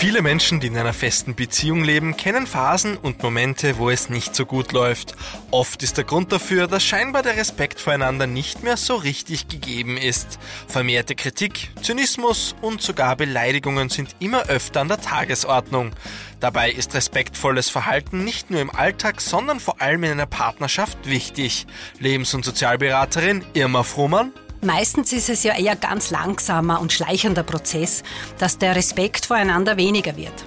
Viele Menschen, die in einer festen Beziehung leben, kennen Phasen und Momente, wo es nicht so gut läuft. Oft ist der Grund dafür, dass scheinbar der Respekt voreinander nicht mehr so richtig gegeben ist. Vermehrte Kritik, Zynismus und sogar Beleidigungen sind immer öfter an der Tagesordnung. Dabei ist respektvolles Verhalten nicht nur im Alltag, sondern vor allem in einer Partnerschaft wichtig. Lebens- und Sozialberaterin Irma Frumann Meistens ist es ja eher ganz langsamer und schleichender Prozess, dass der Respekt voreinander weniger wird.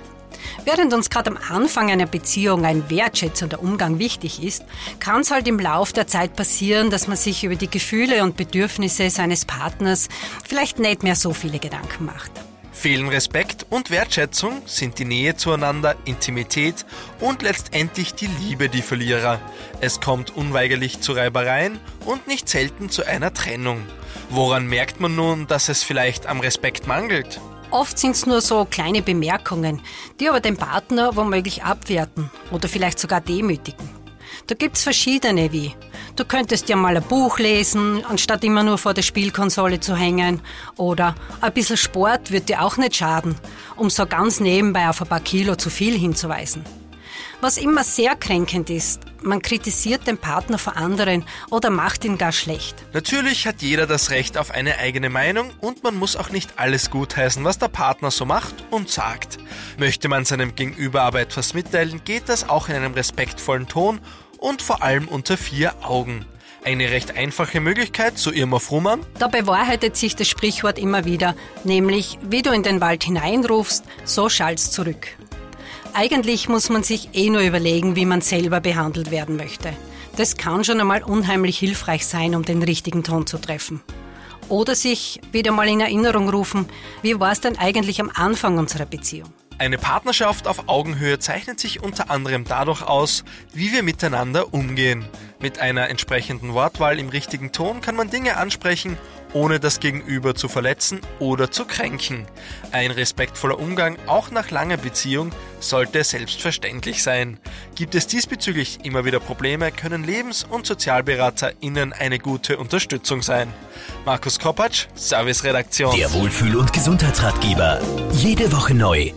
Während uns gerade am Anfang einer Beziehung ein wertschätzender Umgang wichtig ist, kann es halt im Lauf der Zeit passieren, dass man sich über die Gefühle und Bedürfnisse seines Partners vielleicht nicht mehr so viele Gedanken macht. Fehlen Respekt und Wertschätzung sind die Nähe zueinander, Intimität und letztendlich die Liebe die Verlierer. Es kommt unweigerlich zu Reibereien und nicht selten zu einer Trennung. Woran merkt man nun, dass es vielleicht am Respekt mangelt? Oft sind es nur so kleine Bemerkungen, die aber den Partner womöglich abwerten oder vielleicht sogar demütigen. Da gibt's verschiedene wie. Du könntest ja mal ein Buch lesen, anstatt immer nur vor der Spielkonsole zu hängen. Oder ein bisschen Sport wird dir auch nicht schaden, um so ganz nebenbei auf ein paar Kilo zu viel hinzuweisen. Was immer sehr kränkend ist, man kritisiert den Partner vor anderen oder macht ihn gar schlecht. Natürlich hat jeder das Recht auf eine eigene Meinung und man muss auch nicht alles gutheißen, was der Partner so macht und sagt. Möchte man seinem Gegenüber aber etwas mitteilen, geht das auch in einem respektvollen Ton und vor allem unter vier Augen. Eine recht einfache Möglichkeit, so Irma Frumann. Da bewahrheitet sich das Sprichwort immer wieder, nämlich wie du in den Wald hineinrufst, so schallst zurück. Eigentlich muss man sich eh nur überlegen, wie man selber behandelt werden möchte. Das kann schon einmal unheimlich hilfreich sein, um den richtigen Ton zu treffen. Oder sich wieder mal in Erinnerung rufen, wie war es denn eigentlich am Anfang unserer Beziehung? Eine Partnerschaft auf Augenhöhe zeichnet sich unter anderem dadurch aus, wie wir miteinander umgehen. Mit einer entsprechenden Wortwahl im richtigen Ton kann man Dinge ansprechen, ohne das Gegenüber zu verletzen oder zu kränken. Ein respektvoller Umgang auch nach langer Beziehung sollte selbstverständlich sein. Gibt es diesbezüglich immer wieder Probleme, können Lebens- und SozialberaterInnen eine gute Unterstützung sein. Markus Kopacz, Serviceredaktion. Der Wohlfühl- und Gesundheitsratgeber. Jede Woche neu